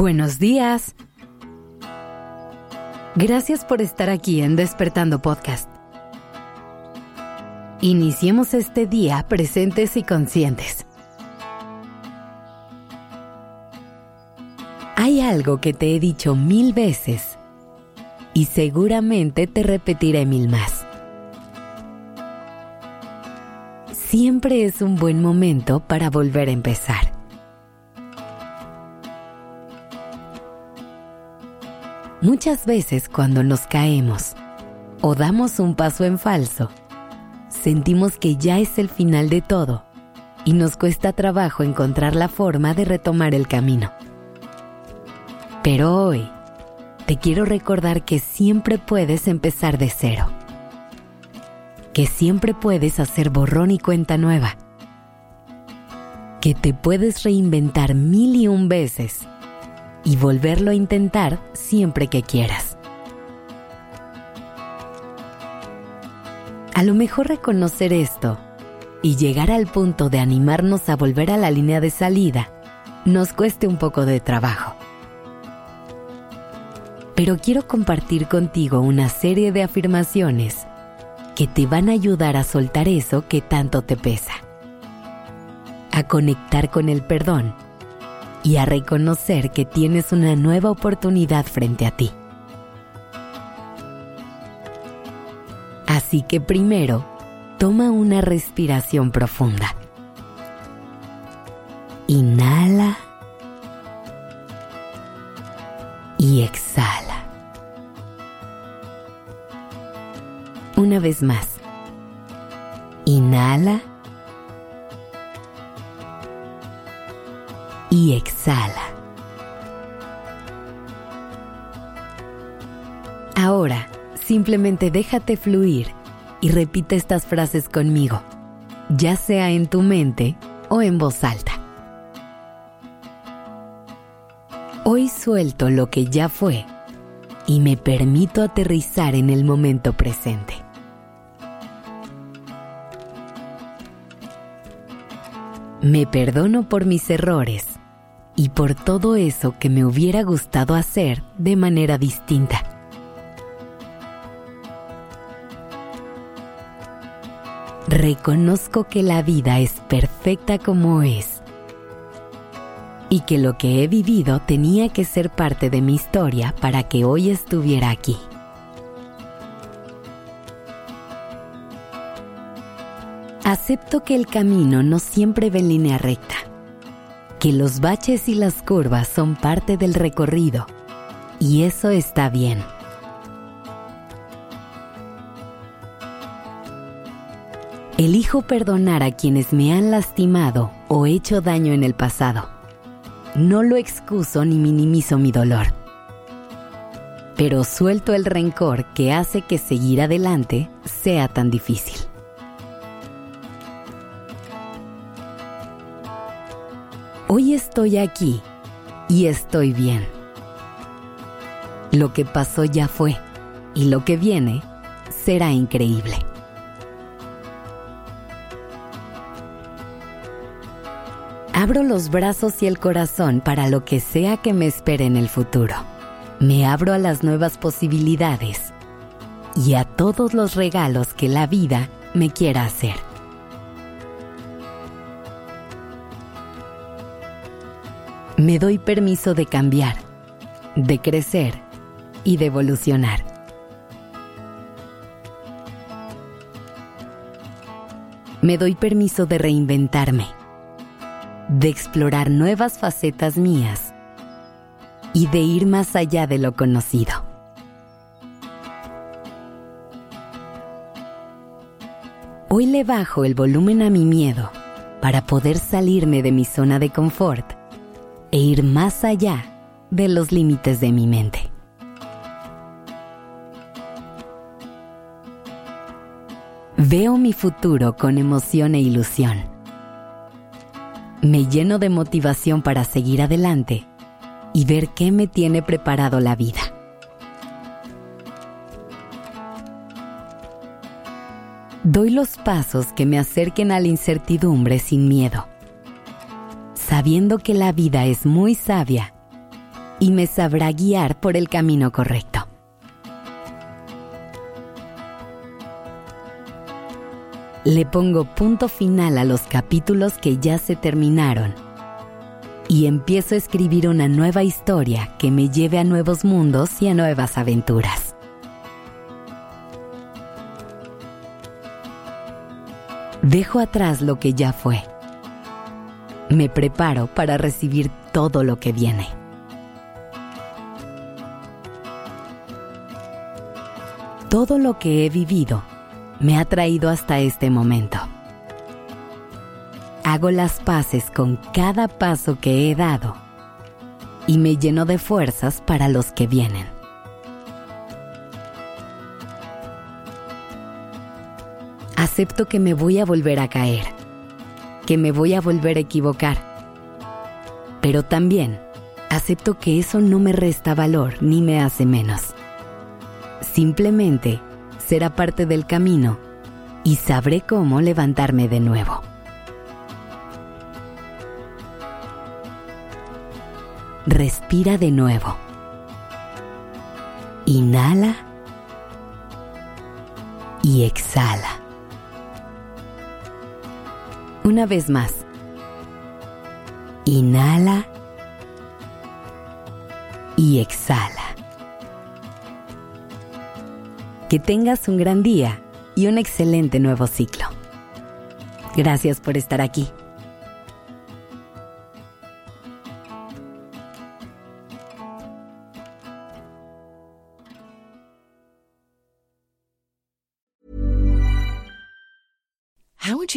Buenos días. Gracias por estar aquí en Despertando Podcast. Iniciemos este día presentes y conscientes. Hay algo que te he dicho mil veces y seguramente te repetiré mil más. Siempre es un buen momento para volver a empezar. Muchas veces cuando nos caemos o damos un paso en falso, sentimos que ya es el final de todo y nos cuesta trabajo encontrar la forma de retomar el camino. Pero hoy te quiero recordar que siempre puedes empezar de cero, que siempre puedes hacer borrón y cuenta nueva, que te puedes reinventar mil y un veces y volverlo a intentar siempre que quieras. A lo mejor reconocer esto y llegar al punto de animarnos a volver a la línea de salida nos cueste un poco de trabajo. Pero quiero compartir contigo una serie de afirmaciones que te van a ayudar a soltar eso que tanto te pesa, a conectar con el perdón y a reconocer que tienes una nueva oportunidad frente a ti. Así que primero, toma una respiración profunda. Inhala y exhala. Una vez más. Inhala y exhala. Ahora, simplemente déjate fluir y repite estas frases conmigo, ya sea en tu mente o en voz alta. Hoy suelto lo que ya fue y me permito aterrizar en el momento presente. Me perdono por mis errores y por todo eso que me hubiera gustado hacer de manera distinta. Reconozco que la vida es perfecta como es y que lo que he vivido tenía que ser parte de mi historia para que hoy estuviera aquí. Acepto que el camino no siempre va en línea recta que los baches y las curvas son parte del recorrido y eso está bien. Elijo perdonar a quienes me han lastimado o hecho daño en el pasado. No lo excuso ni minimizo mi dolor. Pero suelto el rencor que hace que seguir adelante sea tan difícil. Hoy estoy aquí y estoy bien. Lo que pasó ya fue y lo que viene será increíble. Abro los brazos y el corazón para lo que sea que me espere en el futuro. Me abro a las nuevas posibilidades y a todos los regalos que la vida me quiera hacer. Me doy permiso de cambiar, de crecer y de evolucionar. Me doy permiso de reinventarme, de explorar nuevas facetas mías y de ir más allá de lo conocido. Hoy le bajo el volumen a mi miedo para poder salirme de mi zona de confort e ir más allá de los límites de mi mente. Veo mi futuro con emoción e ilusión. Me lleno de motivación para seguir adelante y ver qué me tiene preparado la vida. Doy los pasos que me acerquen a la incertidumbre sin miedo sabiendo que la vida es muy sabia y me sabrá guiar por el camino correcto. Le pongo punto final a los capítulos que ya se terminaron y empiezo a escribir una nueva historia que me lleve a nuevos mundos y a nuevas aventuras. Dejo atrás lo que ya fue. Me preparo para recibir todo lo que viene. Todo lo que he vivido me ha traído hasta este momento. Hago las paces con cada paso que he dado y me lleno de fuerzas para los que vienen. Acepto que me voy a volver a caer, que me voy a volver a equivocar, pero también acepto que eso no me resta valor ni me hace menos. Simplemente será parte del camino y sabré cómo levantarme de nuevo. Respira de nuevo. Inhala y exhala. Una vez más. Inhala y exhala. Que tengas un gran día y un excelente nuevo ciclo. Gracias por estar aquí.